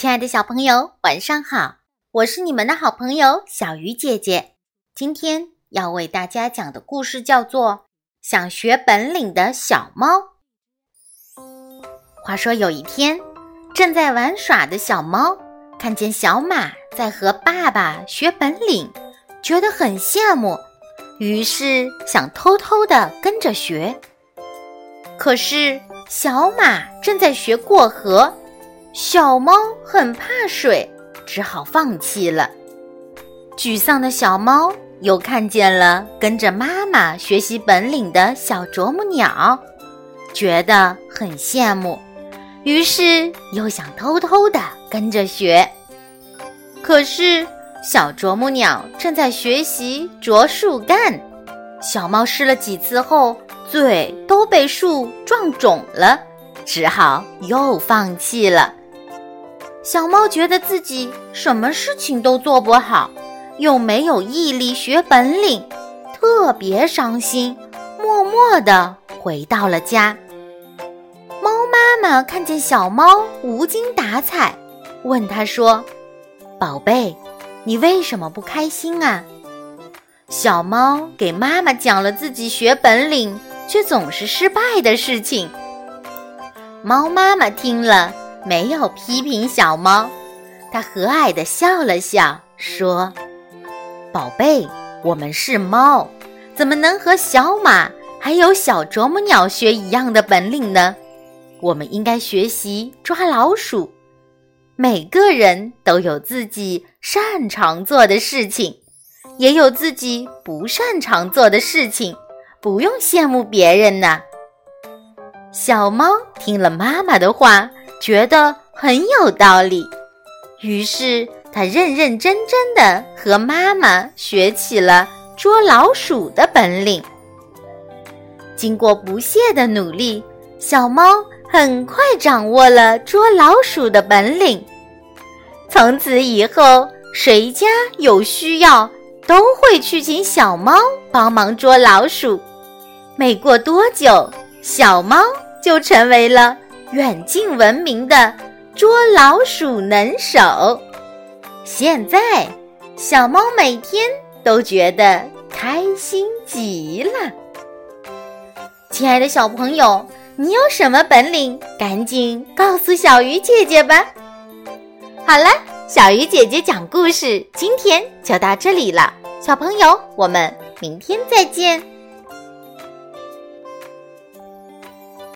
亲爱的小朋友，晚上好！我是你们的好朋友小鱼姐姐。今天要为大家讲的故事叫做《想学本领的小猫》。话说有一天，正在玩耍的小猫看见小马在和爸爸学本领，觉得很羡慕，于是想偷偷的跟着学。可是小马正在学过河。小猫很怕水，只好放弃了。沮丧的小猫又看见了跟着妈妈学习本领的小啄木鸟，觉得很羡慕，于是又想偷偷的跟着学。可是小啄木鸟正在学习啄树干，小猫试了几次后，嘴都被树撞肿了，只好又放弃了。小猫觉得自己什么事情都做不好，又没有毅力学本领，特别伤心，默默地回到了家。猫妈妈看见小猫无精打采，问它说：“宝贝，你为什么不开心啊？”小猫给妈妈讲了自己学本领却总是失败的事情。猫妈妈听了。没有批评小猫，它和蔼地笑了笑，说：“宝贝，我们是猫，怎么能和小马还有小啄木鸟学一样的本领呢？我们应该学习抓老鼠。每个人都有自己擅长做的事情，也有自己不擅长做的事情，不用羡慕别人呢。”小猫听了妈妈的话。觉得很有道理，于是他认认真真的和妈妈学起了捉老鼠的本领。经过不懈的努力，小猫很快掌握了捉老鼠的本领。从此以后，谁家有需要，都会去请小猫帮忙捉老鼠。没过多久，小猫就成为了。远近闻名的捉老鼠能手，现在小猫每天都觉得开心极了。亲爱的小朋友，你有什么本领？赶紧告诉小鱼姐姐吧。好了，小鱼姐姐讲故事，今天就到这里了。小朋友，我们明天再见。